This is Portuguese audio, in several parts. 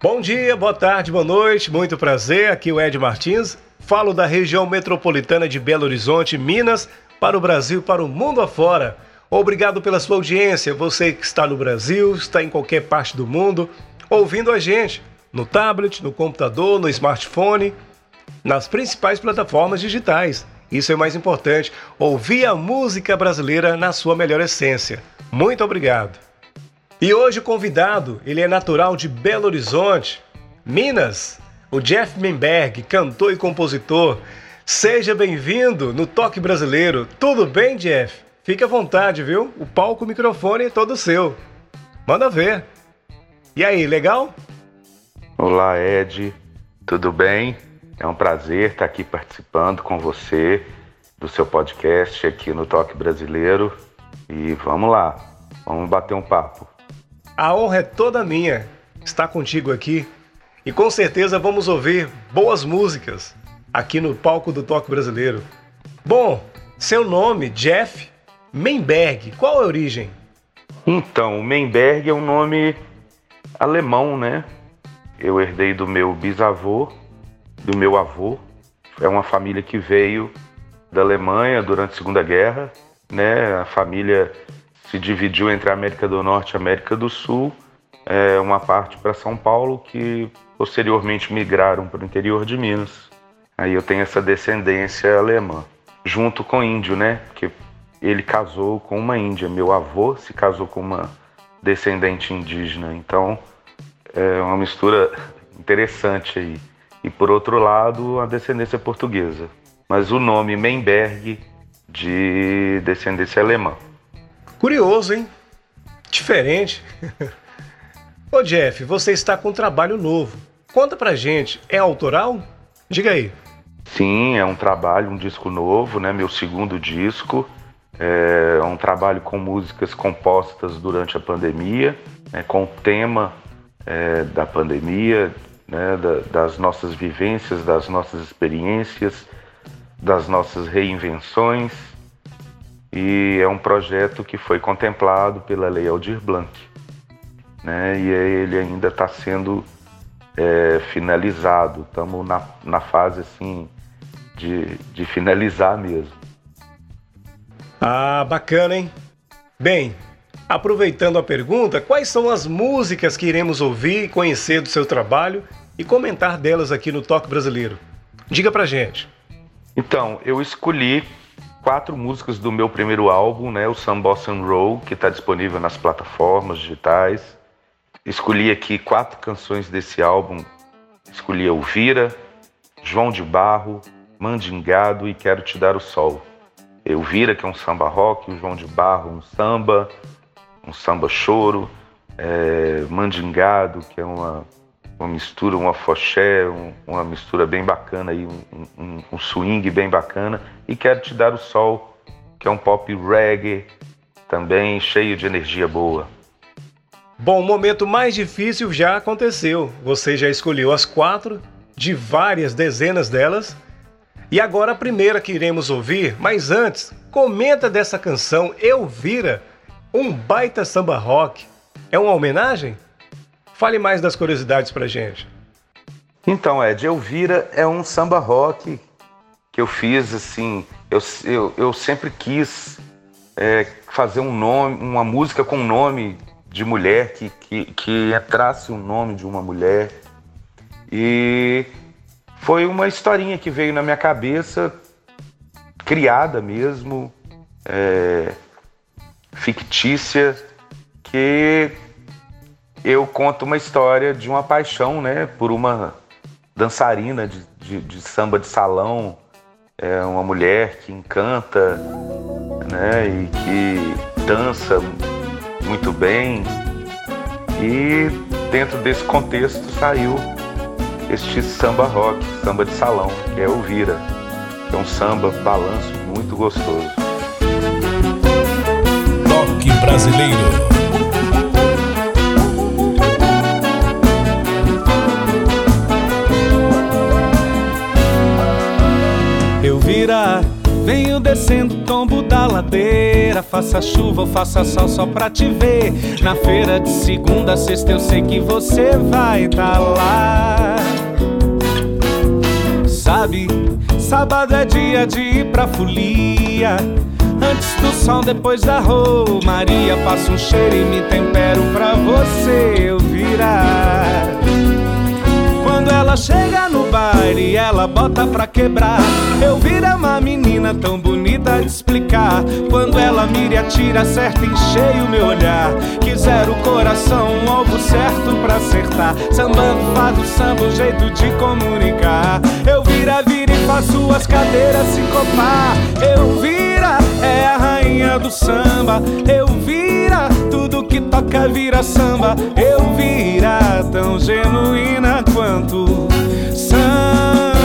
Bom dia, boa tarde, boa noite, muito prazer. Aqui é o Ed Martins. Falo da região metropolitana de Belo Horizonte, Minas, para o Brasil, para o mundo afora. Obrigado pela sua audiência. Você que está no Brasil, está em qualquer parte do mundo, ouvindo a gente no tablet, no computador, no smartphone, nas principais plataformas digitais. Isso é mais importante, ouvir a música brasileira na sua melhor essência. Muito obrigado. E hoje o convidado, ele é natural de Belo Horizonte, Minas, o Jeff Menberg, cantor e compositor. Seja bem-vindo no Toque Brasileiro. Tudo bem, Jeff? Fique à vontade, viu? O palco, o microfone é todo seu. Manda ver. E aí, legal? Olá, Ed. Tudo bem? É um prazer estar aqui participando com você do seu podcast aqui no Toque Brasileiro. E vamos lá, vamos bater um papo. A honra é toda minha estar contigo aqui e com certeza vamos ouvir boas músicas aqui no palco do Toque Brasileiro. Bom, seu nome, Jeff Menberg, qual a origem? Então, Menberg é um nome alemão, né? Eu herdei do meu bisavô, do meu avô. É uma família que veio da Alemanha durante a Segunda Guerra, né? A família se dividiu entre a América do Norte e a América do Sul, é, uma parte para São Paulo, que posteriormente migraram para o interior de Minas. Aí eu tenho essa descendência alemã, junto com índio, né? Porque ele casou com uma índia. Meu avô se casou com uma descendente indígena. Então é uma mistura interessante aí. E por outro lado, a descendência portuguesa. Mas o nome Menberg de descendência alemã. Curioso, hein? Diferente. Ô Jeff, você está com um trabalho novo. Conta pra gente, é autoral? Diga aí. Sim, é um trabalho, um disco novo, né? Meu segundo disco. É um trabalho com músicas compostas durante a pandemia, né? com o tema é, da pandemia, né? Da, das nossas vivências, das nossas experiências, das nossas reinvenções e é um projeto que foi contemplado pela Lei Aldir Blanc, né? E ele ainda está sendo é, finalizado. Estamos na, na fase assim de, de finalizar mesmo. Ah, bacana, hein? Bem, aproveitando a pergunta, quais são as músicas que iremos ouvir e conhecer do seu trabalho e comentar delas aqui no Toque Brasileiro? Diga pra gente. Então, eu escolhi quatro músicas do meu primeiro álbum, né, o Some Bossa Roll, que está disponível nas plataformas digitais. Escolhi aqui quatro canções desse álbum. Escolhi Elvira, João de Barro, Mandingado e Quero Te Dar o Sol. Elvira, que é um samba rock, o João de Barro, um samba, um samba choro. É, Mandingado, que é uma uma mistura, uma foché, um, uma mistura bem bacana aí, um, um, um, swing bem bacana. E quero te dar o sol, que é um pop reggae também cheio de energia boa. Bom, o momento mais difícil já aconteceu. Você já escolheu as quatro, de várias dezenas delas. E agora a primeira que iremos ouvir, mas antes, comenta dessa canção Elvira, um baita samba rock. É uma homenagem? Fale mais das curiosidades pra gente. Então, Ed, Elvira é um samba rock que eu fiz assim. Eu, eu, eu sempre quis é, fazer um nome, uma música com um nome de mulher que, que, que entrasse o nome de uma mulher. E foi uma historinha que veio na minha cabeça, criada mesmo, é, fictícia, que eu conto uma história de uma paixão, né, por uma dançarina de, de, de samba de salão, é uma mulher que encanta, né, e que dança muito bem. E dentro desse contexto saiu este samba rock, samba de salão, que é o Vira. É um samba balanço muito gostoso. Toque brasileiro. Faça chuva ou faça sol só pra te ver. Na feira de segunda a sexta eu sei que você vai tá lá. Sabe, sábado é dia de ir pra folia. Antes do sol, depois da romaria. Passa um cheiro e me tempero pra você eu virar. Quando ela chega no baile, ela bota pra quebrar. Eu viro uma menina tão bonita de explicar. Quando ela mira e atira, certo em cheio meu olhar. Quiser o coração, um alvo certo pra acertar. Sambando faz o samba, um jeito de comunicar. Eu vira, vira e faço as cadeiras se copar. Eu vira, é a rainha do samba. Eu vira, tudo que toca vira samba. Eu vira, tão genuína quanto samba.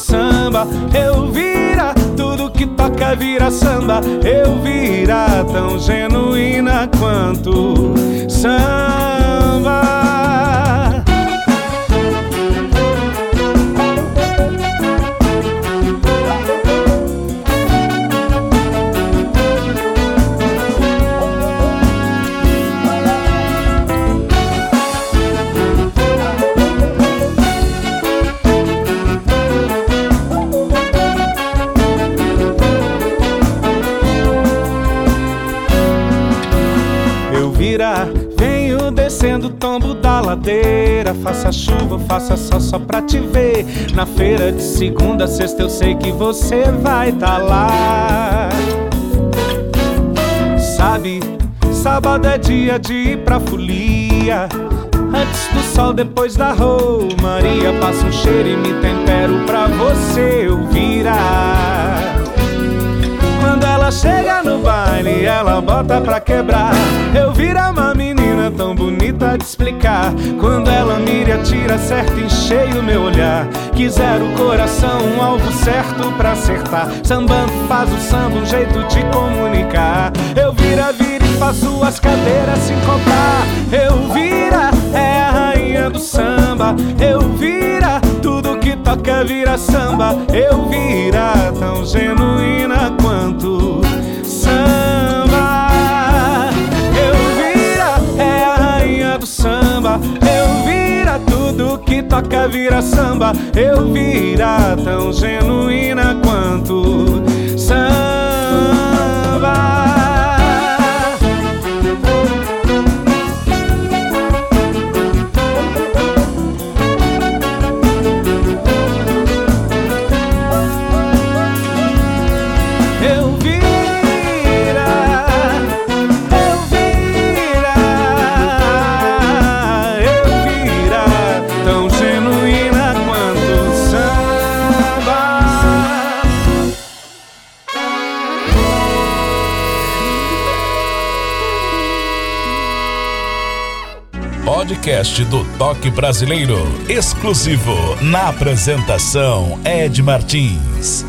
Samba. Eu vira, tudo que toca vira samba. Eu vira, tão genuína quanto samba. Chuva, faça sol só pra te ver. Na feira de segunda a sexta eu sei que você vai tá lá. Sabe, sábado é dia de ir pra folia. Antes do sol, depois da romaria. Passa um cheiro e me tempero pra você eu virar. Quando ela chega no baile, ela bota pra quebrar. Eu vira uma menina tão bonita de explicar. Quando ela mira atira certo em cheio meu olhar. Quiser o coração, um alvo certo pra acertar. Sambando faz o samba, um jeito de comunicar. Eu vira, vira e faço as cadeiras se encontrar. Eu vira, do samba. Eu vira, tudo que toca vira samba. Eu vira, tão genuína quanto samba. Eu vira, é a rainha do samba. Eu vira, tudo que toca vira samba. Eu vira, tão genuína quanto samba. Podcast do Toque Brasileiro. Exclusivo na apresentação Ed Martins.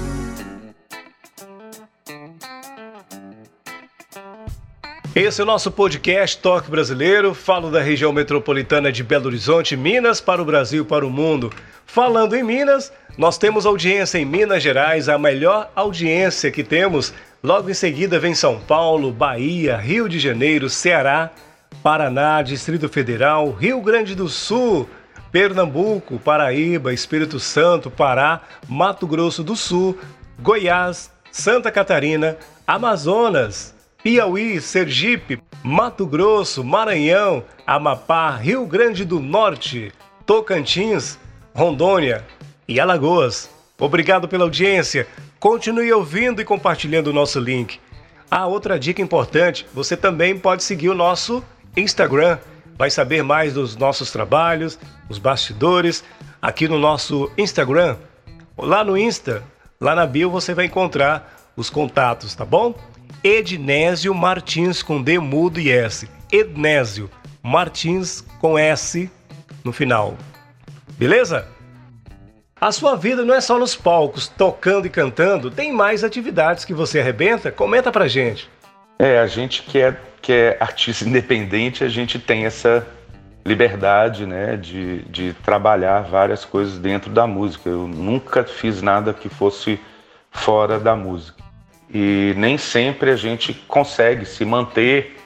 Esse é o nosso podcast Toque Brasileiro. Falo da região metropolitana de Belo Horizonte, Minas, para o Brasil, para o mundo. Falando em Minas, nós temos audiência em Minas Gerais, a melhor audiência que temos. Logo em seguida vem São Paulo, Bahia, Rio de Janeiro, Ceará, Paraná, Distrito Federal, Rio Grande do Sul, Pernambuco, Paraíba, Espírito Santo, Pará, Mato Grosso do Sul, Goiás, Santa Catarina, Amazonas, Piauí, Sergipe, Mato Grosso, Maranhão, Amapá, Rio Grande do Norte, Tocantins, Rondônia e Alagoas. Obrigado pela audiência. Continue ouvindo e compartilhando o nosso link. Ah, outra dica importante: você também pode seguir o nosso Instagram. Vai saber mais dos nossos trabalhos, os bastidores, aqui no nosso Instagram. Lá no Insta, lá na bio, você vai encontrar os contatos, tá bom? Ednésio Martins com D mudo e S. Ednésio. Martins com S no final. Beleza? A sua vida não é só nos palcos, tocando e cantando, tem mais atividades que você arrebenta? Comenta pra gente. É, a gente que é, que é artista independente, a gente tem essa liberdade, né, de, de trabalhar várias coisas dentro da música. Eu nunca fiz nada que fosse fora da música. E nem sempre a gente consegue se manter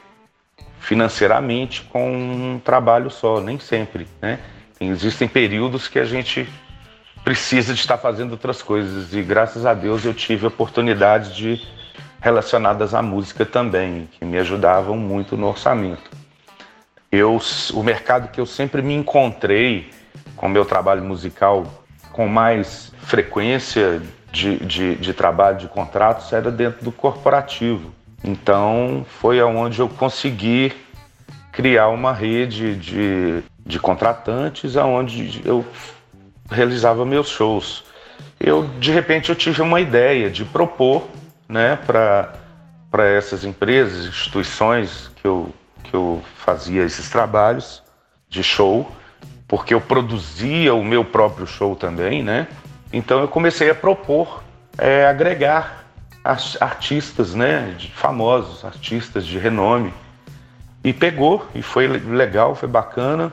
financeiramente com um trabalho só, nem sempre, né? Existem períodos que a gente precisa de estar fazendo outras coisas e graças a Deus eu tive oportunidades de relacionadas à música também, que me ajudavam muito no orçamento. Eu, o mercado que eu sempre me encontrei com meu trabalho musical com mais frequência de, de, de trabalho de contratos era dentro do corporativo. Então foi aonde eu consegui criar uma rede de, de contratantes aonde eu realizava meus shows. Eu de repente eu tive uma ideia de propor, né, para essas empresas, instituições que eu que eu fazia esses trabalhos de show, porque eu produzia o meu próprio show também, né? Então eu comecei a propor é, agregar artistas, né, famosos, artistas de renome. E pegou, e foi legal, foi bacana.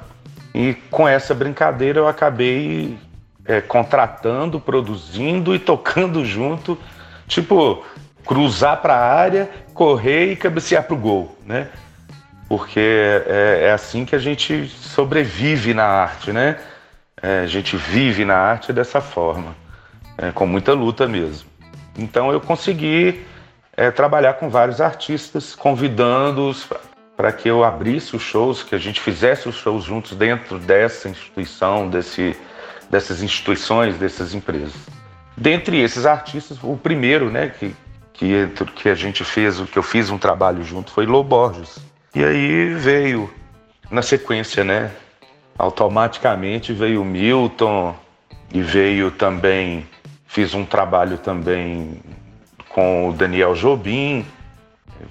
E com essa brincadeira eu acabei é, contratando, produzindo e tocando junto, tipo, cruzar para a área, correr e cabecear para o gol, né? Porque é, é, assim que a gente sobrevive na arte, né? É, a gente vive na arte dessa forma, é, com muita luta mesmo. Então eu consegui é, trabalhar com vários artistas, convidando-os para que eu abrisse os shows, que a gente fizesse os shows juntos dentro dessa instituição, desse, dessas instituições, dessas empresas. Dentre esses artistas, o primeiro, né, que, que, que a gente fez, que eu fiz um trabalho junto, foi Lô Borges. E aí veio, na sequência, né, automaticamente veio Milton e veio também, fiz um trabalho também com o Daniel Jobim,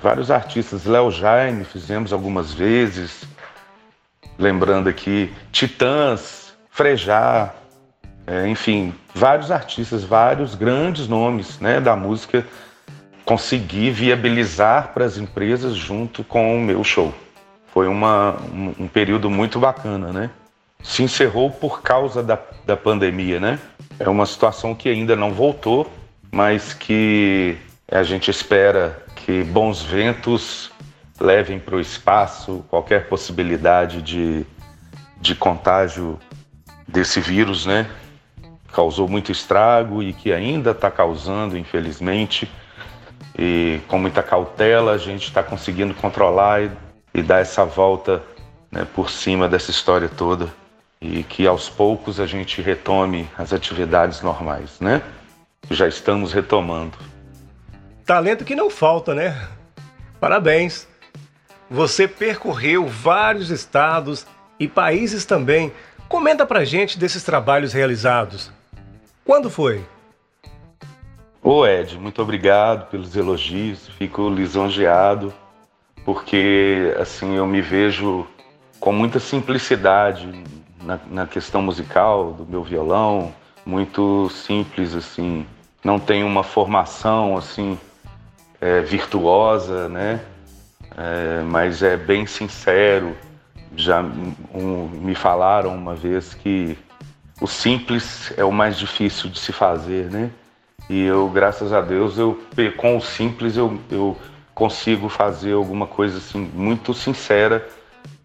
vários artistas, Léo Jaime, fizemos algumas vezes, lembrando aqui, Titãs, Frejá, é, enfim, vários artistas, vários grandes nomes né, da música consegui viabilizar para as empresas junto com o meu show. Foi uma, um, um, período muito bacana, né? Se encerrou por causa da, da pandemia, né? É uma situação que ainda não voltou, mas que a gente espera que bons ventos levem para o espaço qualquer possibilidade de, de contágio desse vírus, né? Causou muito estrago e que ainda está causando, infelizmente. E com muita cautela a gente está conseguindo controlar e, e, dar essa volta né, por cima dessa história toda e que aos poucos a gente retome as atividades normais, né? Já estamos retomando talento que não falta, né? Parabéns! Você percorreu vários estados e países também. Comenta pra gente desses trabalhos realizados. Quando foi? Ô Ed, muito obrigado pelos elogios. Fico lisonjeado porque assim eu me vejo com muita simplicidade na, na questão musical do meu violão, muito simples assim. Não tenho uma formação assim é, virtuosa, né? É, mas é bem sincero. Já um, me falaram uma vez que o simples é o mais difícil de se fazer, né? E eu, graças a Deus, eu com o simples eu, eu consigo fazer alguma coisa assim muito sincera,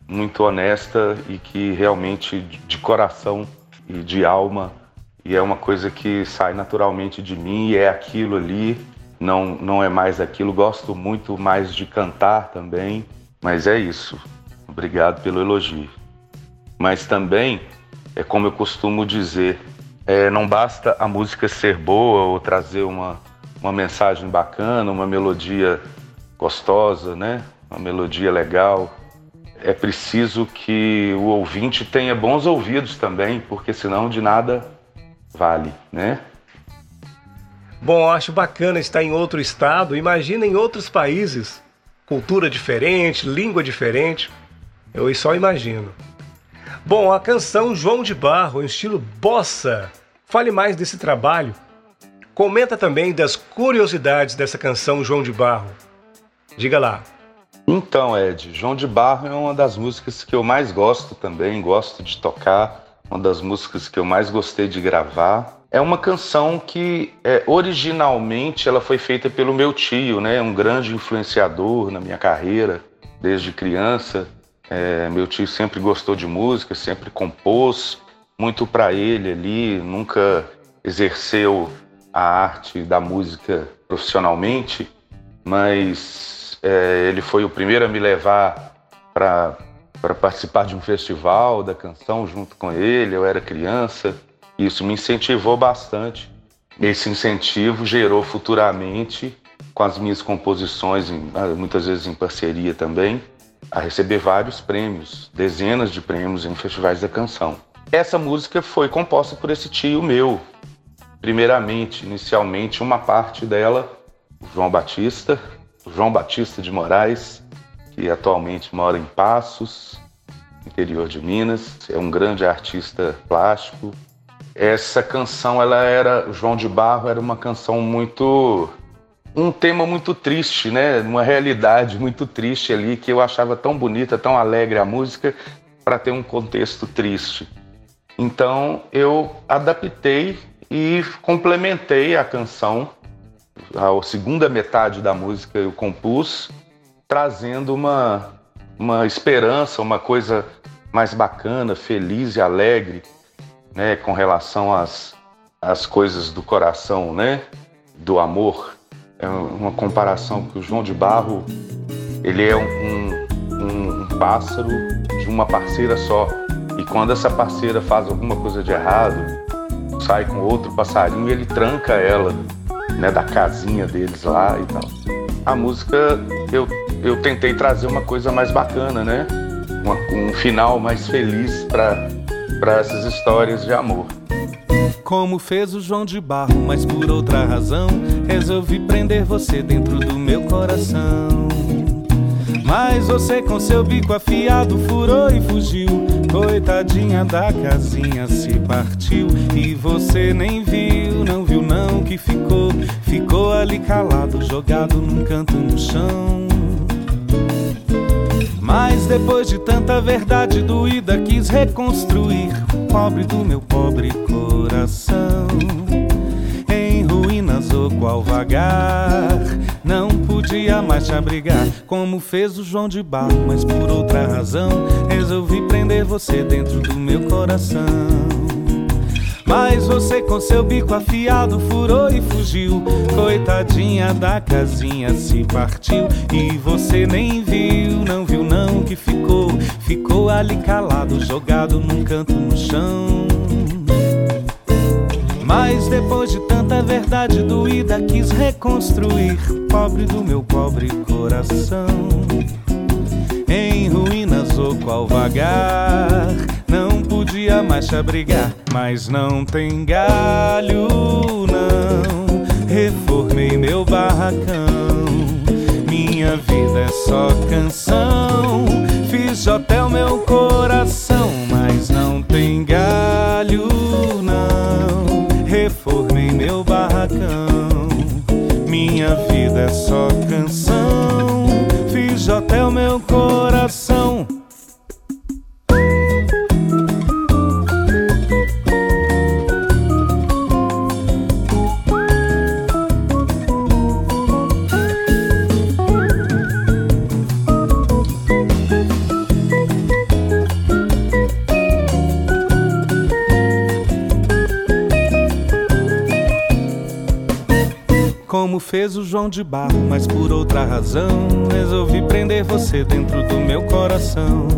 muito honesta e que realmente de coração e de alma e é uma coisa que sai naturalmente de mim e é aquilo ali não, não é mais aquilo. Gosto muito mais de cantar também, mas é isso. Obrigado pelo elogio. Mas também, é como eu costumo dizer, é, não basta a música ser boa ou trazer uma, uma mensagem bacana, uma melodia gostosa, né? Uma melodia legal. É preciso que o ouvinte tenha bons ouvidos também, porque senão de nada vale, né? Bom, acho bacana estar em outro estado. Imagina em outros países, cultura diferente, língua diferente. Eu só imagino. Bom, a canção João de Barro, em estilo bossa. Fale mais desse trabalho. Comenta também das curiosidades dessa canção João de Barro. Diga lá. Então, Ed, João de Barro é uma das músicas que eu mais gosto também, gosto de tocar, uma das músicas que eu mais gostei de gravar. É uma canção que é, originalmente ela foi feita pelo meu tio, né, um grande influenciador na minha carreira desde criança. É, meu tio sempre gostou de música, sempre compôs muito para ele ali, nunca exerceu a arte da música profissionalmente, mas é, ele foi o primeiro a me levar para participar de um festival da canção junto com ele. Eu era criança, isso me incentivou bastante. Esse incentivo gerou futuramente, com as minhas composições, muitas vezes em parceria também, a receber vários prêmios, dezenas de prêmios em festivais da canção. Essa música foi composta por esse tio meu. Primeiramente, inicialmente, uma parte dela, o João Batista, o João Batista de Moraes, que atualmente mora em Passos, interior de Minas, é um grande artista plástico. Essa canção, ela era, João de Barro era uma canção muito um tema muito triste, né? Uma realidade muito triste ali que eu achava tão bonita, tão alegre a música para ter um contexto triste. Então eu adaptei e complementei a canção. A segunda metade da música eu compus, trazendo uma, uma esperança, uma coisa mais bacana, feliz e alegre, né, com relação às, às coisas do coração, né, do amor. É uma comparação que o João de Barro ele é um, um, um pássaro de uma parceira só. E quando essa parceira faz alguma coisa de errado, sai com outro passarinho e ele tranca ela, né, da casinha deles lá e tal. A música eu, eu tentei trazer uma coisa mais bacana, né? Uma, um final mais feliz para essas histórias de amor. Como fez o João de Barro, mas por outra razão, resolvi prender você dentro do meu coração. Mas você com seu bico afiado furou e fugiu. Coitadinha da casinha se partiu e você nem viu, não viu não que ficou, ficou ali calado, jogado num canto no chão. Mas depois de tanta verdade doída quis reconstruir pobre do meu pobre coração. Qual vagar, não podia mais te abrigar, como fez o João de Barro, mas por outra razão resolvi prender você dentro do meu coração. Mas você com seu bico afiado furou e fugiu. Coitadinha da casinha se partiu. E você nem viu, não viu não que ficou. Ficou ali calado, jogado num canto no chão. Mas depois de tanta verdade doída, quis reconstruir. Pobre do meu pobre coração. Em ruínas ou qual vagar, não podia mais te abrigar. Mas não tem galho, não. Reformei meu barracão. Minha vida é só canção. Fiz hotel meu coração, Minha vida é só canção. Fez o João de Barro, mas por outra razão resolvi prender você dentro do meu coração.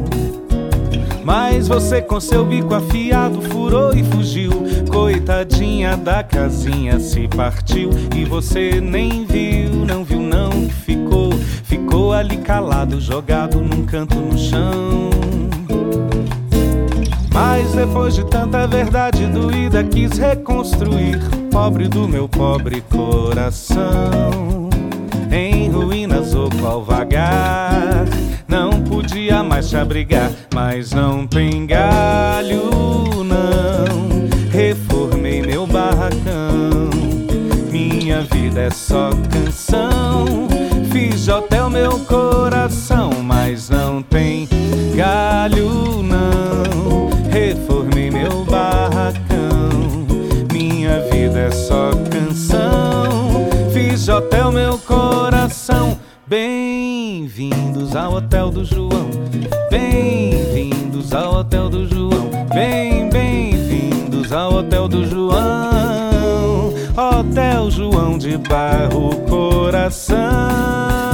Mas você com seu bico afiado furou e fugiu. Coitadinha da casinha se partiu e você nem viu, não viu não que ficou, ficou ali calado, jogado num canto no chão. Mas depois de tanta verdade doída, quis reconstruir. Pobre do meu pobre coração. Em ruínas ou qual vagar, não podia mais te abrigar, mas não tem galho, não. Reformei meu barracão, minha vida é só canção. Fiz hotel meu coração, De hotel meu coração. Bem-vindos ao Hotel do João. Bem-vindos ao Hotel do João. Bem, bem-vindos ao Hotel do João. Hotel João de Barro Coração.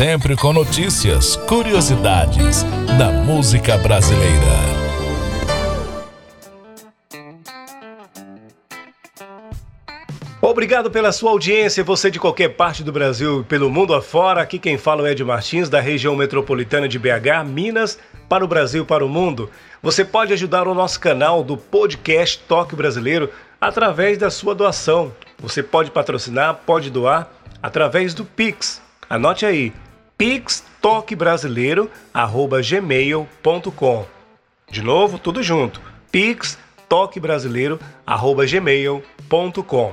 Sempre com notícias, curiosidades da música brasileira. Obrigado pela sua audiência, você de qualquer parte do Brasil e pelo mundo afora. Aqui quem fala é Ed Martins, da região metropolitana de BH, Minas, para o Brasil, para o mundo. Você pode ajudar o nosso canal do podcast Toque Brasileiro através da sua doação. Você pode patrocinar, pode doar através do Pix. Anote aí, pixtoquebrasileiro@gmail.com. De novo, tudo junto. pixtoquebrasileiro@gmail.com.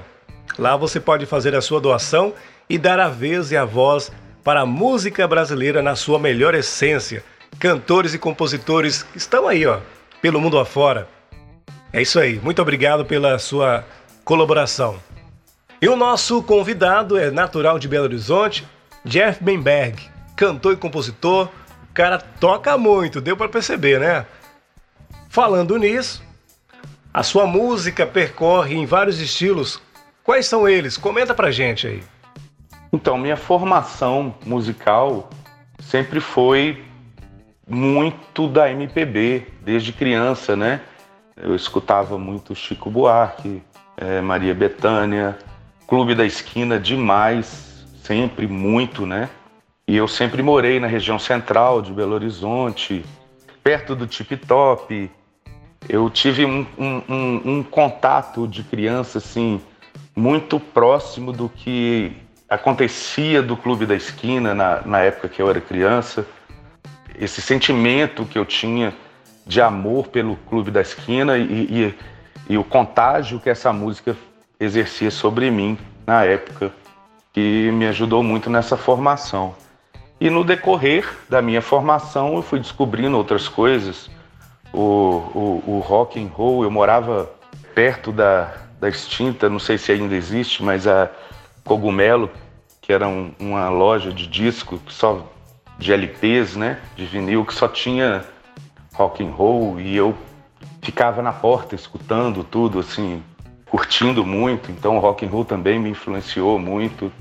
Lá você pode fazer a sua doação e dar a vez e a voz para a música brasileira na sua melhor essência. Cantores e compositores estão aí, ó, pelo mundo afora. É isso aí. Muito obrigado pela sua colaboração. E o nosso convidado é natural de Belo Horizonte, Jeff Benberg, cantor e compositor. O cara toca muito, deu para perceber, né? Falando nisso, a sua música percorre em vários estilos. Quais são eles? Comenta pra gente aí. Então, minha formação musical sempre foi muito da MPB, desde criança, né? Eu escutava muito Chico Buarque, eh, Maria Bethânia, Clube da Esquina demais, sempre muito, né? E eu sempre morei na região central de Belo Horizonte, perto do Tip Top. Eu tive um, um, um, um contato de criança, assim, muito próximo do que acontecia do Clube da Esquina na, na época que eu era criança. Esse sentimento que eu tinha de amor pelo Clube da Esquina e, e, e o contágio que essa música exercia sobre mim na época, que me ajudou muito nessa formação. E no decorrer da minha formação, eu fui descobrindo outras coisas. O, o, o rock and roll, eu morava perto da, da extinta, não sei se ainda existe, mas a Cogumelo, que era um, uma loja de disco só de LPs, né, de vinil, que só tinha rock and roll e eu ficava na porta escutando tudo assim, curtindo muito, então o rock and roll também me influenciou muito.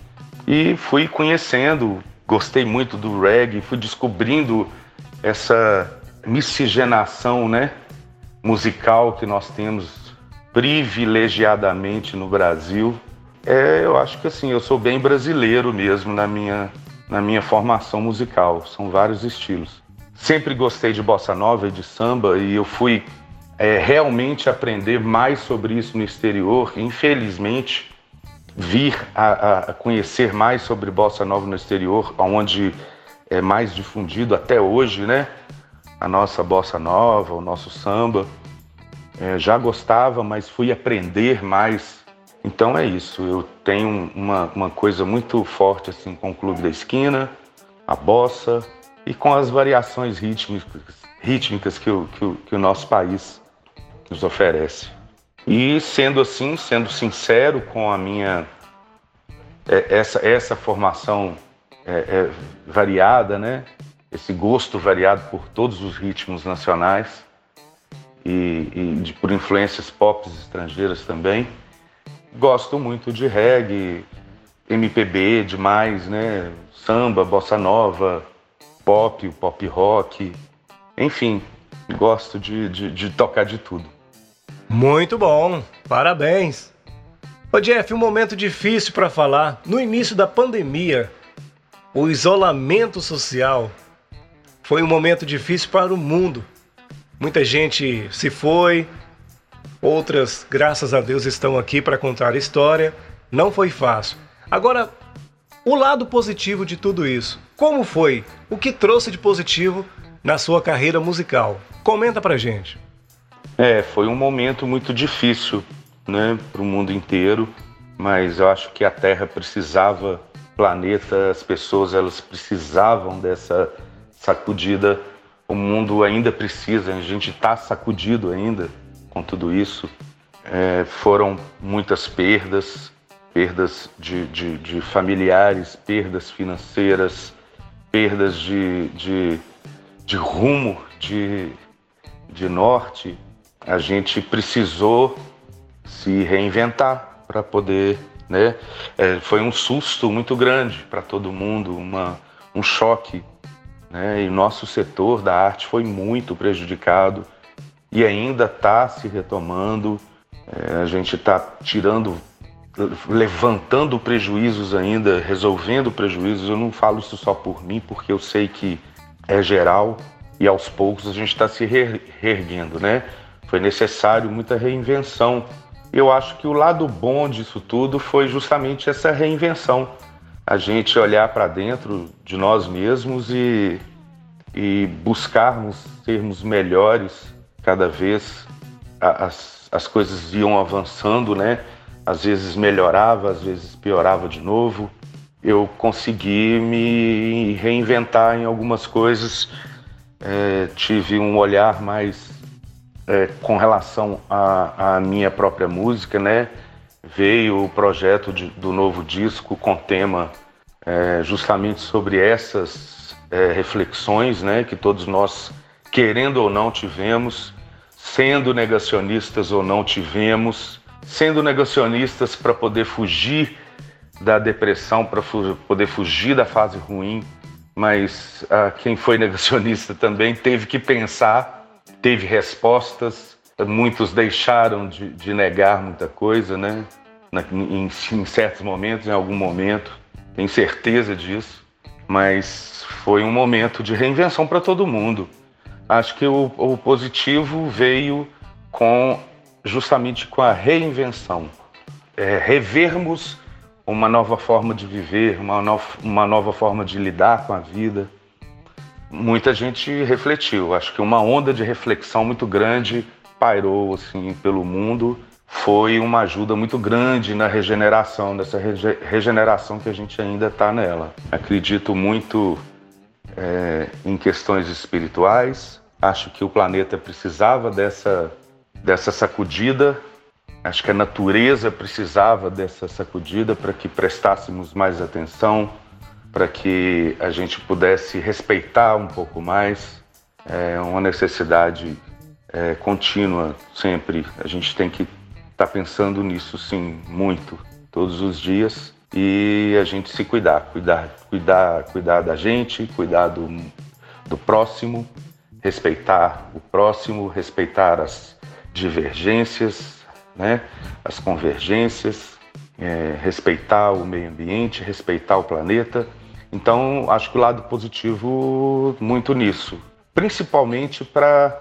E fui conhecendo, gostei muito do reggae, fui descobrindo essa miscigenação, né, musical que nós temos privilegiadamente no Brasil. É, eu acho que assim, eu sou bem brasileiro mesmo na minha na minha formação musical, são vários estilos. Sempre gostei de bossa nova e de samba e eu fui é, realmente aprender mais sobre isso no exterior. Infelizmente, vir a, a, conhecer mais sobre bossa nova no exterior, onde é mais difundido até hoje, né? A nossa bossa nova, o nosso samba. É, já gostava, mas fui aprender mais. Então é isso. Eu tenho uma, uma coisa muito forte assim com o Clube da Esquina, a bossa e com as variações rítmicas, rítmicas que, o, que, o, que o nosso país nos oferece. E sendo assim, sendo sincero com a minha é, essa essa formação é, é, variada, né? Esse gosto variado por todos os ritmos nacionais e, e de, por influências pop estrangeiras também. Gosto muito de reggae, MPB demais, né? Samba, bossa nova, pop, pop rock, enfim, Gosto de, de, de tocar de tudo. Muito bom, parabéns. Ô Jeff, um momento difícil para falar. No início da pandemia, o isolamento social foi um momento difícil para o mundo. Muita gente se foi, outras, graças a Deus, estão aqui para contar a história. Não foi fácil. Agora, o lado positivo de tudo isso. Como foi? O que trouxe de positivo na sua carreira musical? Comenta pra gente. É, foi um momento muito difícil, né, para o mundo inteiro, mas eu acho que a Terra precisava, planeta, as pessoas, elas precisavam dessa sacudida. O mundo ainda precisa, a gente está sacudido ainda com tudo isso. É, foram muitas perdas, perdas de, de, de, familiares, perdas financeiras, perdas de, de, de rumo, de, de norte, a gente precisou se reinventar para poder, né? É, foi um susto muito grande para todo mundo, uma, um choque, né? E nosso setor da arte foi muito prejudicado e ainda está se retomando. É, a gente está tirando, levantando prejuízos ainda, resolvendo prejuízos. Eu não falo isso só por mim, porque eu sei que é geral e aos poucos a gente está se reerguendo, né? Foi necessário muita reinvenção. Eu acho que o lado bom disso tudo foi justamente essa reinvenção. A gente olhar para dentro de nós mesmos e, e buscarmos sermos melhores cada vez. As, as coisas iam avançando, né? Às vezes melhorava, às vezes piorava de novo. Eu consegui me reinventar em algumas coisas. É, tive um olhar mais é, com relação à, minha própria música, né? Veio o projeto de, do novo disco com tema é, justamente sobre essas é, reflexões, né? Que todos nós, querendo ou não, tivemos, sendo negacionistas ou não tivemos, sendo negacionistas para poder fugir da depressão, para fu poder fugir da fase ruim, mas ah, quem foi negacionista também teve que pensar teve respostas, muitos deixaram de, de negar muita coisa, né? Na, em, em certos momentos, em algum momento, tenho certeza disso, mas foi um momento de reinvenção para todo mundo. Acho que o, o positivo veio com justamente com a reinvenção, é, revermos uma nova forma de viver, uma, no, uma nova forma de lidar com a vida, muita gente refletiu. Acho que uma onda de reflexão muito grande pairou assim pelo mundo. Foi uma ajuda muito grande na regeneração, nessa rege regeneração que a gente ainda está nela. Acredito muito é, em questões espirituais. Acho que o planeta precisava dessa, dessa sacudida. Acho que a natureza precisava dessa sacudida para que prestássemos mais atenção, para que a gente pudesse respeitar um pouco mais. É uma necessidade é, contínua sempre. A gente tem que estar tá pensando nisso, sim, muito, todos os dias. E a gente se cuidar, cuidar, cuidar, cuidar da gente, cuidar do, do próximo, respeitar o próximo, respeitar as divergências, né, as convergências, é, respeitar o meio ambiente, respeitar o planeta então, acho que o lado positivo muito nisso, principalmente para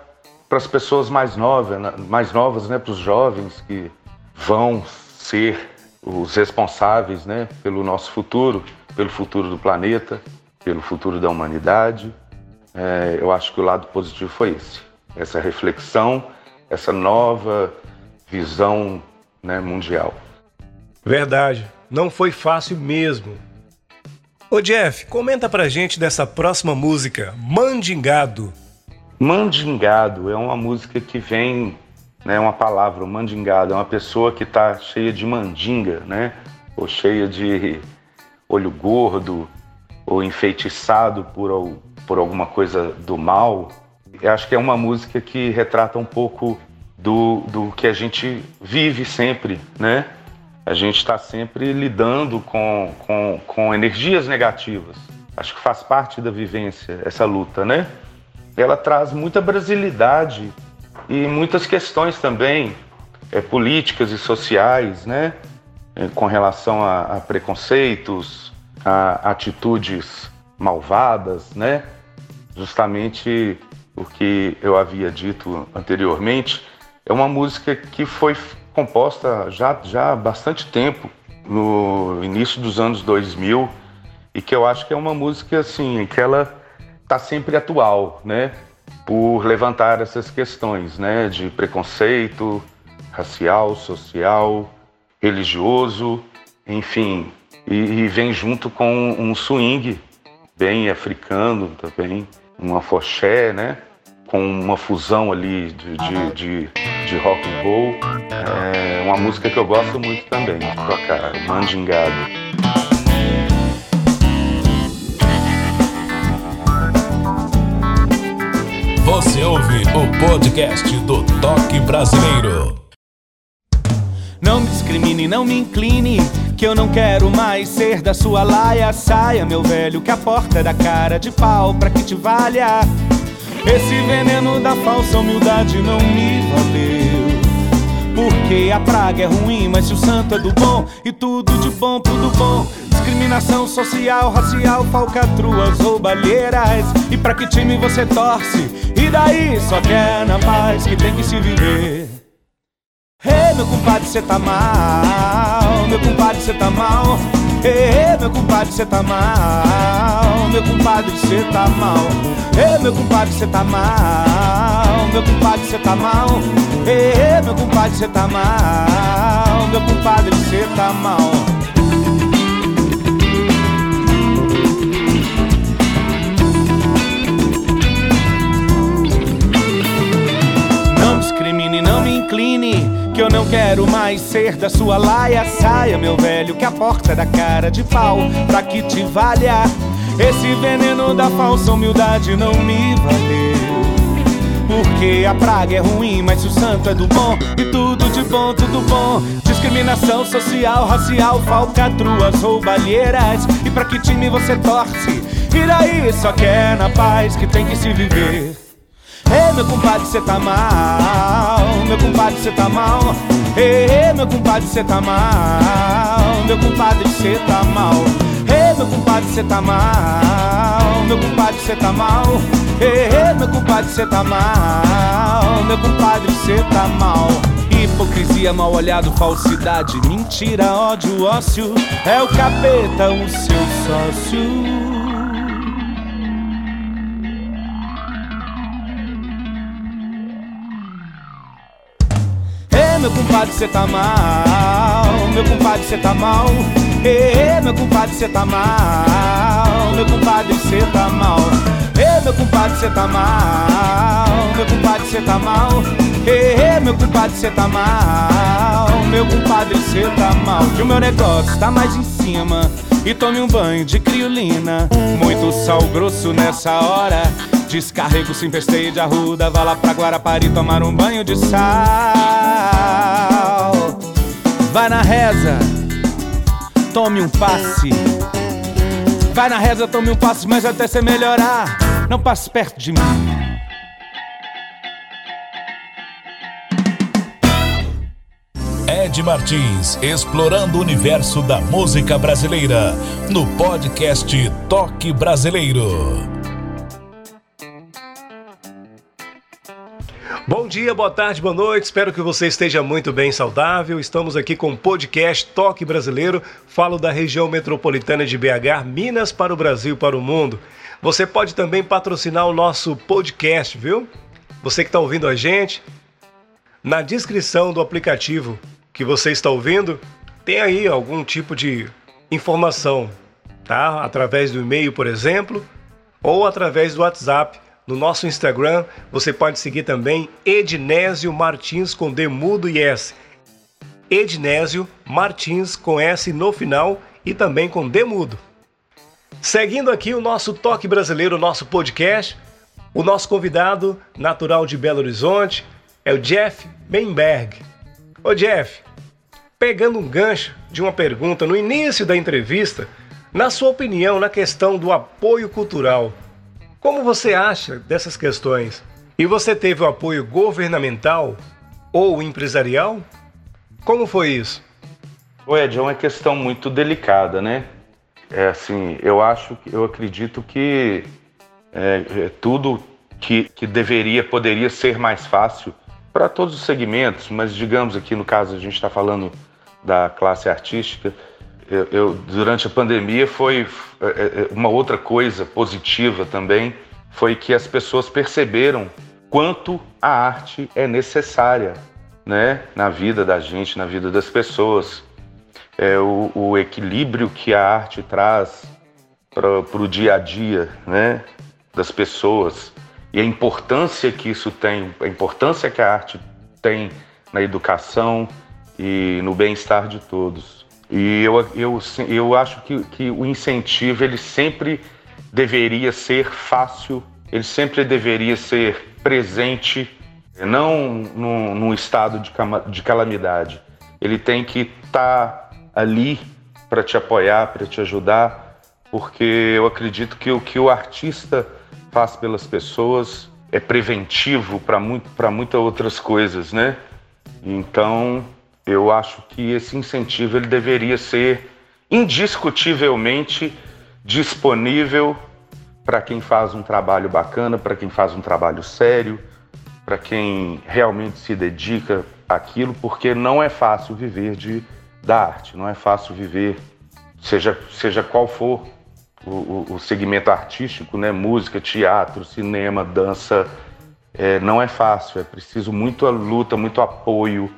as pessoas mais novas, né, mais novas, né, para os jovens que vão ser os responsáveis, né, pelo nosso futuro, pelo futuro do planeta, pelo futuro da humanidade. É, eu acho que o lado positivo foi esse, essa reflexão, essa nova visão né, mundial. Verdade, não foi fácil mesmo. Ô Jeff, comenta pra gente dessa próxima música, Mandingado. Mandingado é uma música que vem, né, uma palavra, mandingado, é uma pessoa que tá cheia de mandinga, né? Ou cheia de olho gordo, ou enfeitiçado por, por alguma coisa do mal. Eu acho que é uma música que retrata um pouco do, do que a gente vive sempre, né? A gente está sempre lidando com, com, com energias negativas. Acho que faz parte da vivência essa luta, né? ela traz muita brasilidade e muitas questões também é, políticas e sociais, né? É, com relação a, a preconceitos, a atitudes malvadas, né? Justamente o que eu havia dito anteriormente, é uma música que foi composta já, já há bastante tempo, no início dos anos 2000, e que eu acho que é uma música assim, que ela está sempre atual, né? Por levantar essas questões, né? De preconceito racial, social, religioso, enfim, e, e vem junto com um swing bem africano também, uma foché, né? Com uma fusão ali de, de, de, de rock and roll. É uma música que eu gosto muito também, tocar Mandingado. Você ouve o podcast do Toque Brasileiro. Não me discrimine, não me incline, que eu não quero mais ser da sua laia. Saia, meu velho, que a porta é da cara de pau pra que te valha. Esse veneno da falsa humildade não me valeu. Porque a praga é ruim, mas se o santo é do bom, e tudo de bom, tudo bom. Discriminação social, racial, falcatruas, roubalheiras. E pra que time você torce? E daí só quer na paz que tem que se viver. Ei, meu compadre, cê tá mal. Meu compadre, cê tá mal. Ei, meu compadre, cê tá mal. Meu compadre, cê tá mal. Ei, meu compadre, cê tá mal. Meu compadre, cê tá mal. Ei, meu compadre, cê tá mal. Meu compadre, cê tá mal. Não discrimine, não me incline que eu não quero mais ser da sua laia. Saia, meu velho, que a porta é da cara de pau pra que te valha. Esse veneno da falsa humildade não me valeu. Porque a praga é ruim, mas o santo é do bom, e tudo de bom, tudo bom. Discriminação social, racial, falcatruas, roubalheiras. E pra que time você torce? E daí só quer na paz que tem que se viver. Ei, meu compadre, cê tá mal. Meu compadre, cê tá mal. Ei, meu compadre, cê tá mal. Meu compadre, cê tá mal. Compadre, cê tá mal. Meu compadre, cê tá mal. Ei, meu compadre, cê tá mal. Meu compadre, cê tá mal. Hipocrisia, mal olhado, falsidade, mentira, ódio, ócio. É o capeta, o seu sócio. meu compadre, cê tá mal. Meu compadre, cê tá mal. Ê, meu compadre, cê tá mal. Meu compadre, cê tá mal. Ê, meu compadre, cê tá mal. Meu compadre, cê tá mal. Ê, meu compadre, cê tá mal. Meu compadre, cê tá mal. Que o meu negócio tá mais em cima. E tome um banho de criolina. Muito sal grosso nessa hora. Descarrego sem pesteio de arruda, vá lá pra Guarapari tomar um banho de sal. Vai na reza, tome um passe. Vai na reza, tome um passe, mas até você melhorar, não passe perto de mim. Ed Martins, explorando o universo da música brasileira, no podcast Toque Brasileiro. Bom dia, boa tarde, boa noite. Espero que você esteja muito bem saudável. Estamos aqui com o podcast Toque Brasileiro. Falo da região metropolitana de BH, Minas para o Brasil, para o mundo. Você pode também patrocinar o nosso podcast, viu? Você que está ouvindo a gente, na descrição do aplicativo que você está ouvindo, tem aí algum tipo de informação, tá? Através do e-mail, por exemplo, ou através do WhatsApp no nosso Instagram, você pode seguir também Ednésio Martins com D mudo e S. Ednésio Martins com S no final e também com D mudo. Seguindo aqui o nosso Toque Brasileiro, nosso podcast, o nosso convidado natural de Belo Horizonte é o Jeff Benberg. Ô Jeff, pegando um gancho de uma pergunta no início da entrevista, na sua opinião na questão do apoio cultural, Como você acha dessas questões? E você teve o apoio governamental ou empresarial? Como foi isso? O Ed, é uma questão muito delicada, né? É assim, eu acho, eu acredito que é, é, tudo que, que deveria, poderia ser mais fácil para todos os segmentos, mas digamos aqui no caso a gente está falando da classe artística, eu, eu, durante a pandemia foi é, é, uma outra coisa positiva também, foi que as pessoas perceberam quanto a arte é necessária né, na vida da gente, na vida das pessoas. É, o, o equilíbrio que a arte traz para o dia a dia né, das pessoas e a importância que isso tem, a importância que a arte tem na educação e no bem-estar de todos. E eu, eu, eu acho que, que o incentivo ele sempre deveria ser fácil, ele sempre deveria ser presente, não num, num estado de, de calamidade. Ele tem que estar tá ali para te apoiar, para te ajudar, porque eu acredito que o que o artista faz pelas pessoas é preventivo para muito, muitas outras coisas, né? Então, eu acho que esse incentivo ele deveria ser indiscutivelmente disponível para quem faz um trabalho bacana, para quem faz um trabalho sério, para quem realmente se dedica àquilo, porque não é fácil viver de da arte. Não é fácil viver, seja, seja qual for o, o, o segmento artístico, né? música, teatro, cinema, dança. É, não é fácil, é preciso muita luta, muito apoio.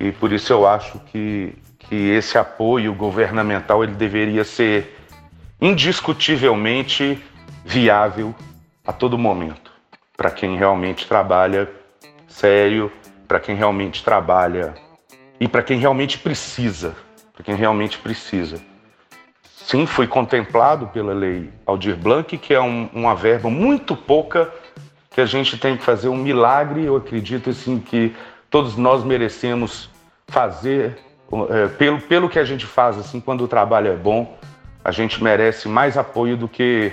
E por isso eu acho que, que esse apoio governamental ele deveria ser indiscutivelmente viável a todo momento, para quem realmente trabalha sério, para quem realmente trabalha e para quem realmente precisa, para quem realmente precisa. Sim, foi contemplado pela lei Aldir Blanc, que é um, uma verba muito pouca, que a gente tem que fazer um milagre. Eu acredito assim que todos nós merecemos fazer é, pelo, pelo que a gente faz assim quando o trabalho é bom, a gente merece mais apoio do que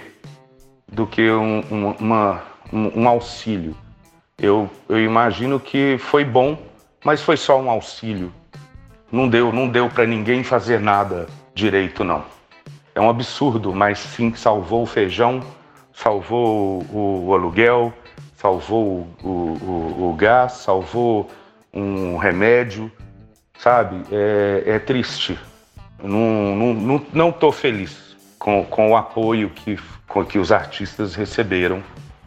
do que um, um, uma, um, um auxílio. Eu, eu imagino que foi bom mas foi só um auxílio. Não deu, não deu para ninguém fazer nada direito não. É um absurdo, mas sim salvou o feijão, salvou o, o aluguel, salvou o, o, o, gás, salvou um remédio, sabe? É, é triste. Não, não, não, não tô feliz com, com o apoio que, com, que os artistas receberam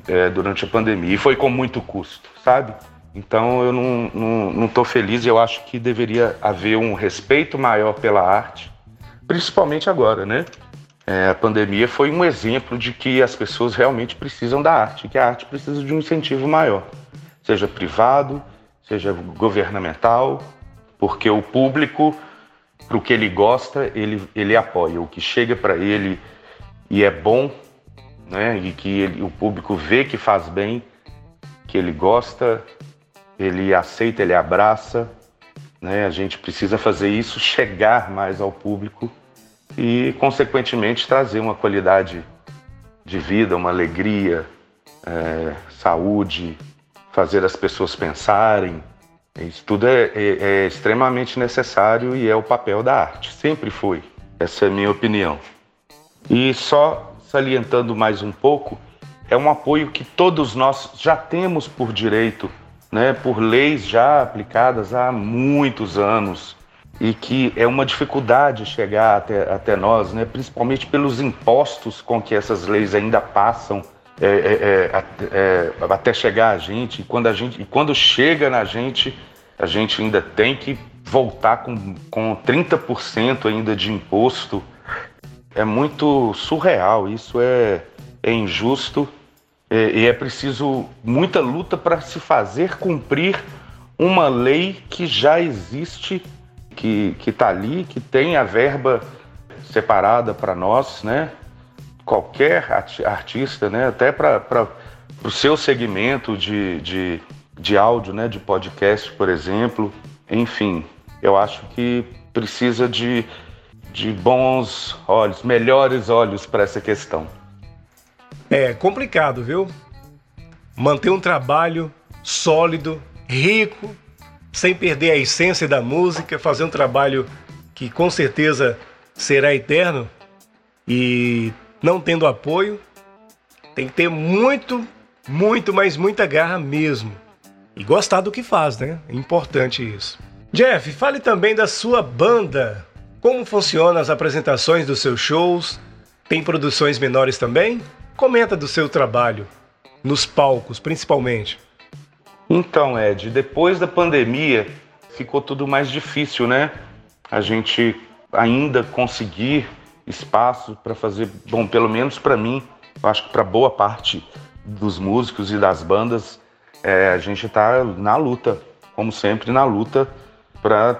é, durante a pandemia. E foi com muito custo, sabe? Então eu não, não, não tô feliz e eu acho que deveria haver um respeito maior pela arte, principalmente agora, né? É, a pandemia foi um exemplo de que as pessoas realmente precisam da arte, que a arte precisa de um incentivo maior, seja privado, seja governamental, porque o público, para o que ele gosta, ele, ele apoia. O que chega para ele e é bom, né, e que ele, o público vê que faz bem, que ele gosta, ele aceita, ele abraça. Né? A gente precisa fazer isso chegar mais ao público e, consequentemente, trazer uma qualidade de vida, uma alegria, é, saúde, fazer as pessoas pensarem. Isso tudo é, é, é extremamente necessário e é o papel da arte, sempre foi. Essa é a minha opinião. E só salientando mais um pouco, é um apoio que todos nós já temos por direito né, por leis já aplicadas há muitos anos e que é uma dificuldade chegar até, até nós, né, principalmente pelos impostos com que essas leis ainda passam é, é, é, é até chegar a gente. E quando, a gente. e quando chega na gente, a gente ainda tem que voltar com, com 30% ainda de imposto. É muito surreal, isso é, é injusto é, e é preciso muita luta para se fazer cumprir uma lei que já existe, que está ali, que tem a verba separada para nós, né? Qualquer artista, né? Até para o seu segmento de, de, de áudio, né? De podcast, por exemplo. Enfim, eu acho que precisa de, de bons olhos, melhores olhos para essa questão. É complicado, viu? Manter um trabalho sólido, rico, sem perder a essência da música, fazer um trabalho que com certeza será eterno e não tendo apoio, tem que ter muito, muito, mas muita garra mesmo. E gostar do que faz, né? É importante isso. Jeff, fale também da sua banda. Como funcionam as apresentações dos seus shows? Tem produções menores também? Comenta do seu trabalho, nos palcos principalmente. Então, Ed, depois da pandemia ficou tudo mais difícil, né? A gente ainda conseguir espaço para fazer, bom, pelo menos para mim, eu acho que para boa parte dos músicos e das bandas, é, a gente está na luta, como sempre, na luta para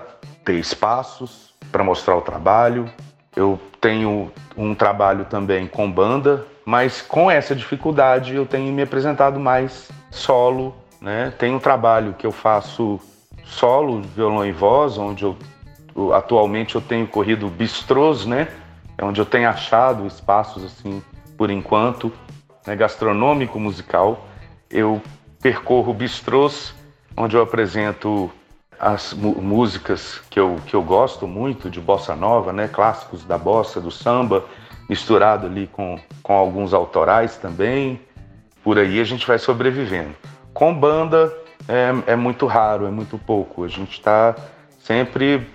ter espaços, para mostrar o trabalho. Eu tenho um trabalho também com banda, mas com essa dificuldade eu tenho me apresentado mais solo, né? Tem um trabalho que eu faço solo, violão e voz, onde eu atualmente eu tenho corrido bistrôs, né? É onde eu tenho achado espaços assim, por enquanto, né? gastronômico musical. Eu percorro bistrôs, onde eu apresento as músicas que eu, que eu gosto muito de bossa nova, né? Clássicos da bossa, do samba, misturado ali com, com alguns autorais também. Por aí a gente vai sobrevivendo. Com banda é, é muito raro, é muito pouco. A gente está sempre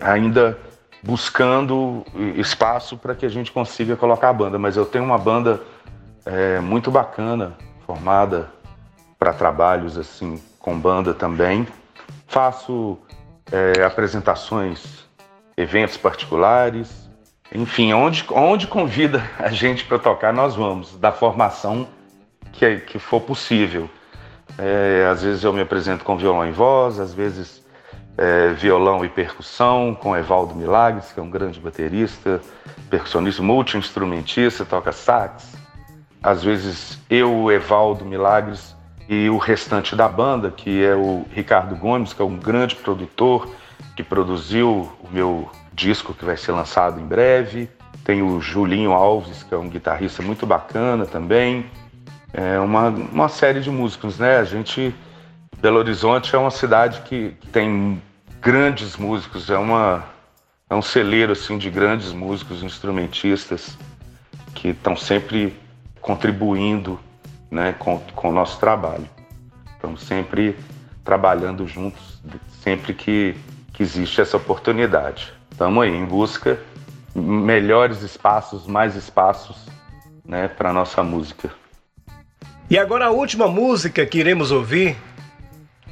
ainda buscando espaço para que a gente consiga colocar a banda. Mas eu tenho uma banda é, muito bacana, formada para trabalhos assim com banda também. Faço é, apresentações, eventos particulares, enfim, onde, onde convida a gente para tocar, nós vamos, da formação que, que for possível. É, às vezes eu me apresento com violão em voz, às vezes é, violão e percussão, com Evaldo Milagres, que é um grande baterista, percussionista, multi-instrumentista, toca sax. Às vezes eu, Evaldo Milagres e o restante da banda, que é o Ricardo Gomes, que é um grande produtor, que produziu o meu disco que vai ser lançado em breve. Tem o Julinho Alves, que é um guitarrista muito bacana também é uma, uma série de músicos, né? A gente, Belo Horizonte é uma cidade que, tem grandes músicos, é, uma, é um celeiro assim, de grandes músicos, instrumentistas que estão sempre contribuindo né, com, com o nosso trabalho. Estamos sempre trabalhando juntos, sempre que, que existe essa oportunidade. Estamos aí em busca melhores espaços, mais espaços né, para a nossa música. E agora a última música que iremos ouvir,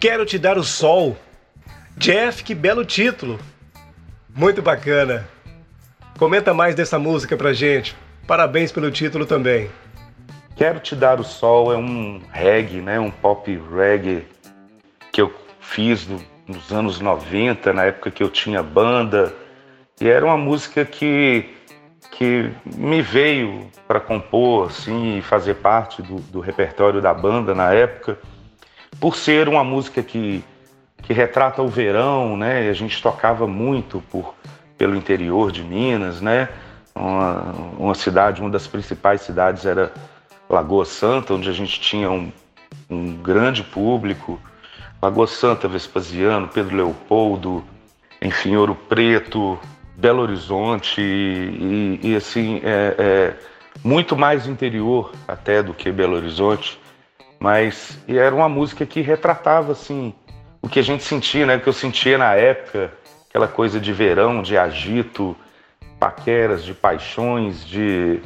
Quero Te Dar o Sol. Jeff, que belo título. Muito bacana. Comenta mais dessa música pra gente. Parabéns pelo título também. Quero Te Dar o Sol é um reggae, né? um pop reggae que eu fiz no, nos anos 90, na época que eu tinha banda. E era uma música que que me veio para compor assim, e fazer parte do, do, repertório da banda na época, por ser uma música que, que retrata o verão, né? E a gente tocava muito por, pelo interior de Minas, né? Uma, uma cidade, uma das principais cidades era Lagoa Santa, onde a gente tinha um, um grande público. Lagoa Santa, Vespasiano, Pedro Leopoldo, enfim, Ouro Preto, Belo Horizonte e, e assim é, é, muito mais interior até do que Belo Horizonte, mas era uma música que retratava assim o que a gente sentia, né? O que eu sentia na época, aquela coisa de verão, de agito, paqueras, de paixões, de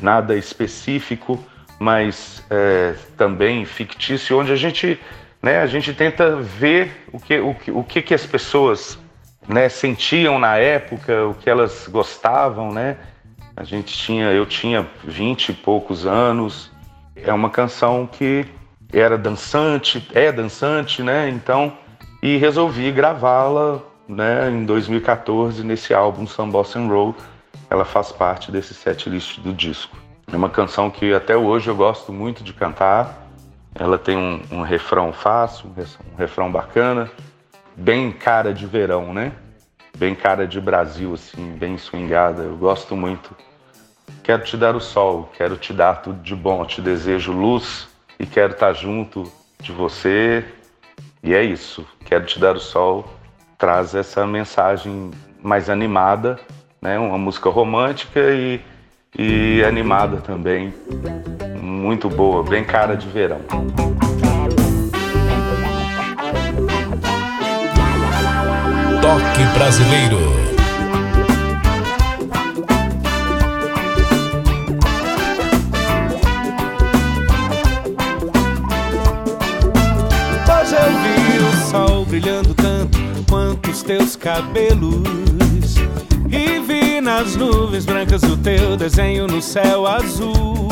nada específico, mas é, também fictício, onde a gente, né? A gente tenta ver o que o que, o que, que as pessoas né, sentiam na época, o que elas gostavam, né? A gente tinha, eu tinha vinte e poucos anos. É uma canção que era dançante, é dançante, né? Então, e resolvi gravá-la, né, em 2014 nesse álbum Some Boss and Roll. Ela faz parte desse set list do disco. É uma canção que até hoje eu gosto muito de cantar. Ela tem um, um refrão fácil, um refrão bacana bem cara de verão, né? Bem cara de Brasil, assim, bem swingada. Eu gosto muito Quero te dar o sol, quero te dar tudo de bom, te desejo luz e quero estar junto de você. E é isso, quero te dar o sol, traz essa mensagem mais animada, né? Uma música romântica e, e animada também, muito boa, bem cara de verão. Toque brasileiro. Teus cabelos. E vi nas nuvens brancas o teu desenho no céu azul.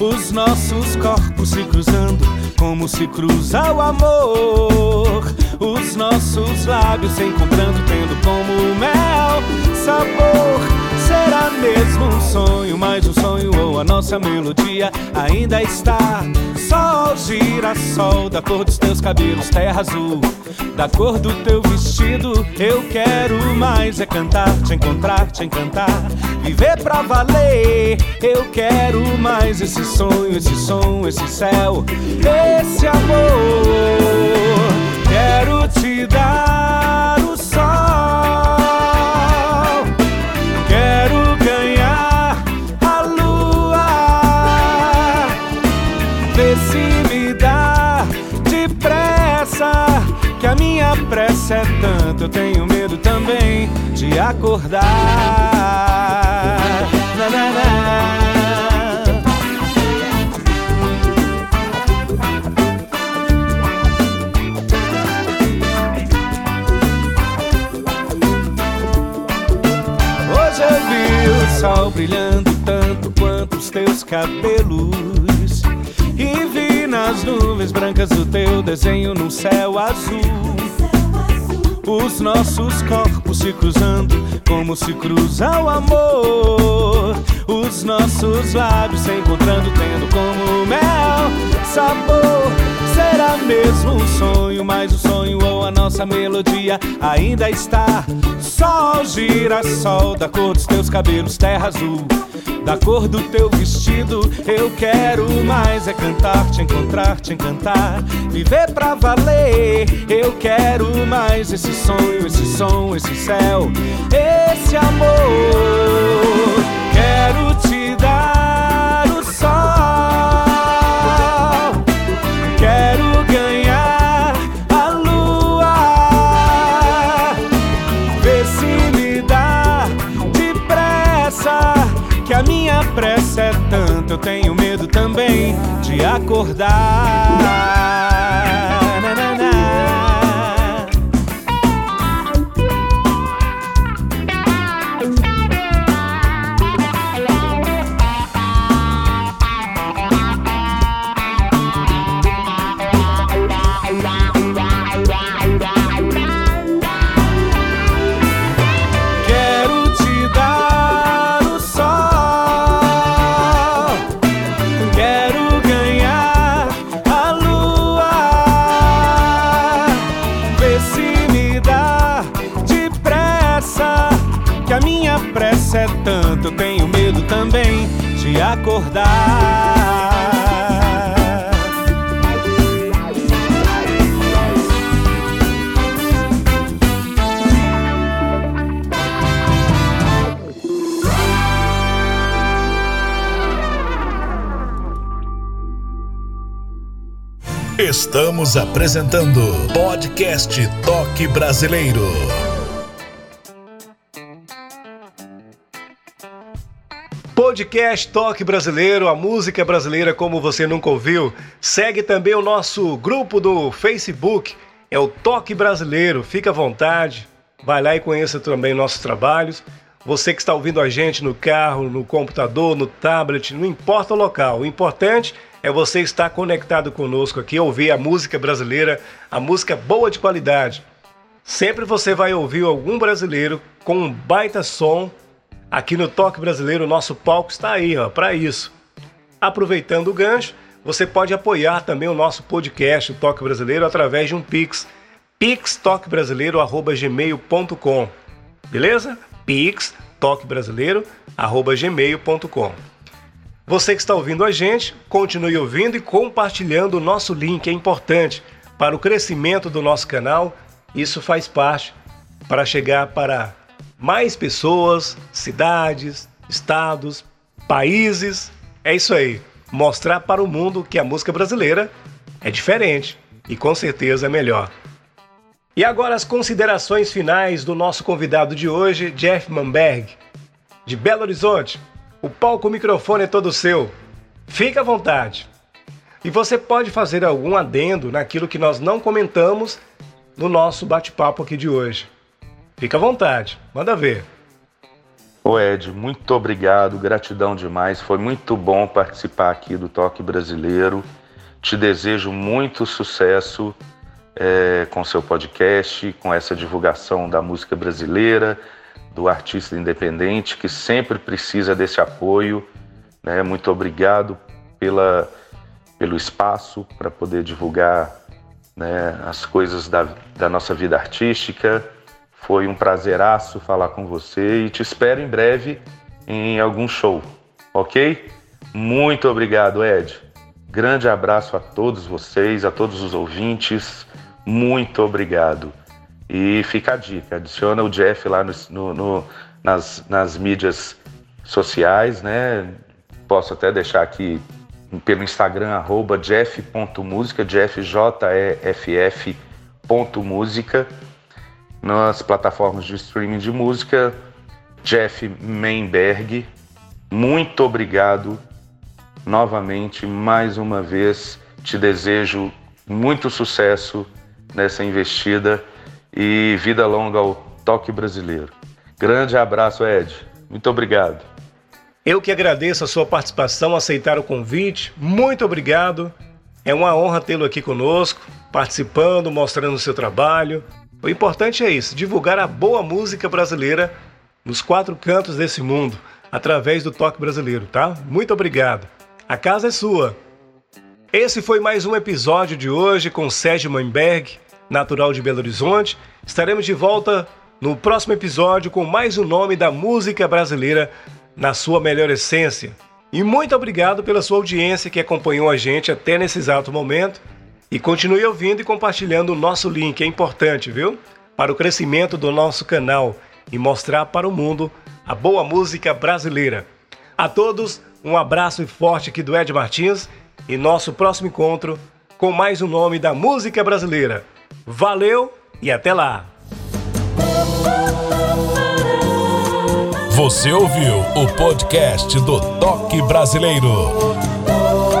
Os nossos corpos se cruzando, como se cruza o amor. Os nossos lábios se encontrando, tendo como mel sabor. Será mesmo um sonho, mais um sonho ou a nossa melodia ainda está sol, girassol, da cor dos teus cabelos, terra azul, da cor do teu vestido. Eu quero mais é cantar, te encontrar, te encantar, viver pra valer. Eu quero mais esse sonho, esse som, esse céu, esse amor. Também de acordar. Na, na, na. Hoje eu vi o sol brilhando tanto quanto os teus cabelos. E vi nas nuvens brancas o teu desenho num céu azul. Os nossos corpos se cruzando, como se cruza o amor. Os nossos lábios se encontrando, tendo como mel sabor. Será mesmo um sonho, mas o sonho ou a nossa melodia ainda está. Sol, girassol, da cor dos teus cabelos, terra azul da cor do teu vestido. Eu quero mais é cantar, te encontrar, te encantar, viver pra valer. Eu quero mais esse sonho, esse som, esse céu, esse amor. Quero te dar o sol. Quero ganhar a lua. Vê se me dá depressa que a minha pressa é tanta, eu tenho medo também de acordar. Acordar. Estamos apresentando podcast Toque Brasileiro. Podcast Toque Brasileiro, a música brasileira como você nunca ouviu. Segue também o nosso grupo do Facebook, é o Toque Brasileiro. Fica à vontade, vai lá e conheça também nossos trabalhos. Você que está ouvindo a gente no carro, no computador, no tablet, não importa o local. O importante é você estar conectado conosco aqui, ouvir a música brasileira, a música boa de qualidade. Sempre você vai ouvir algum brasileiro com um baita som Aqui no Toque Brasileiro, nosso palco está aí, ó, para isso. Aproveitando o gancho, você pode apoiar também o nosso podcast, o Toque Brasileiro, através de um Pix. pixtoquebrasileiro.gmail.com Beleza? Pix, toquebrasileiro@gmail.com. Você que está ouvindo a gente, continue ouvindo e compartilhando o nosso link, é importante para o crescimento do nosso canal. Isso faz parte para chegar para mais pessoas, cidades, estados, países. É isso aí. Mostrar para o mundo que a música brasileira é diferente e com certeza é melhor. E agora as considerações finais do nosso convidado de hoje, Jeff Manberg, de Belo Horizonte. O palco o microfone é todo seu. Fique à vontade. E você pode fazer algum adendo naquilo que nós não comentamos no nosso bate-papo aqui de hoje. Fique à vontade, manda ver. Ô Ed, muito obrigado, gratidão demais. Foi muito bom participar aqui do Toque Brasileiro. Te desejo muito sucesso é, com seu podcast, com essa divulgação da música brasileira do artista independente que sempre precisa desse apoio. Né? Muito obrigado pela, pelo espaço para poder divulgar né, as coisas da, da nossa vida artística. Foi um prazeraço falar com você e te espero em breve em algum show, ok? Muito obrigado, Ed. Grande abraço a todos vocês, a todos os ouvintes. Muito obrigado. E fica a dica, adiciona o Jeff lá no, no, no, nas, nas mídias sociais, né? Posso até deixar aqui pelo Instagram, arroba jeff.música, jeff, J-E-F-F, ponto música. Nas plataformas de streaming de música, Jeff Mainberg. Muito obrigado novamente, mais uma vez. Te desejo muito sucesso nessa investida e vida longa ao toque brasileiro. Grande abraço, Ed. Muito obrigado. Eu que agradeço a sua participação, aceitar o convite. Muito obrigado. É uma honra tê-lo aqui conosco, participando, mostrando o seu trabalho. O importante é isso, divulgar a boa música brasileira nos quatro cantos desse mundo, através do toque brasileiro, tá? Muito obrigado. A casa é sua. Esse foi mais um episódio de hoje com Sérgio Mainberg natural de Belo Horizonte. Estaremos de volta no próximo episódio com mais um nome da música brasileira na sua melhor essência. E muito obrigado pela sua audiência que acompanhou a gente até nesse exato momento. E continue ouvindo e compartilhando o nosso link, é importante, viu? Para o crescimento do nosso canal e mostrar para o mundo a boa música brasileira. A todos, um abraço forte aqui do Ed Martins e nosso próximo encontro com mais um nome da música brasileira. Valeu e até lá! Você ouviu o podcast do Toque Brasileiro.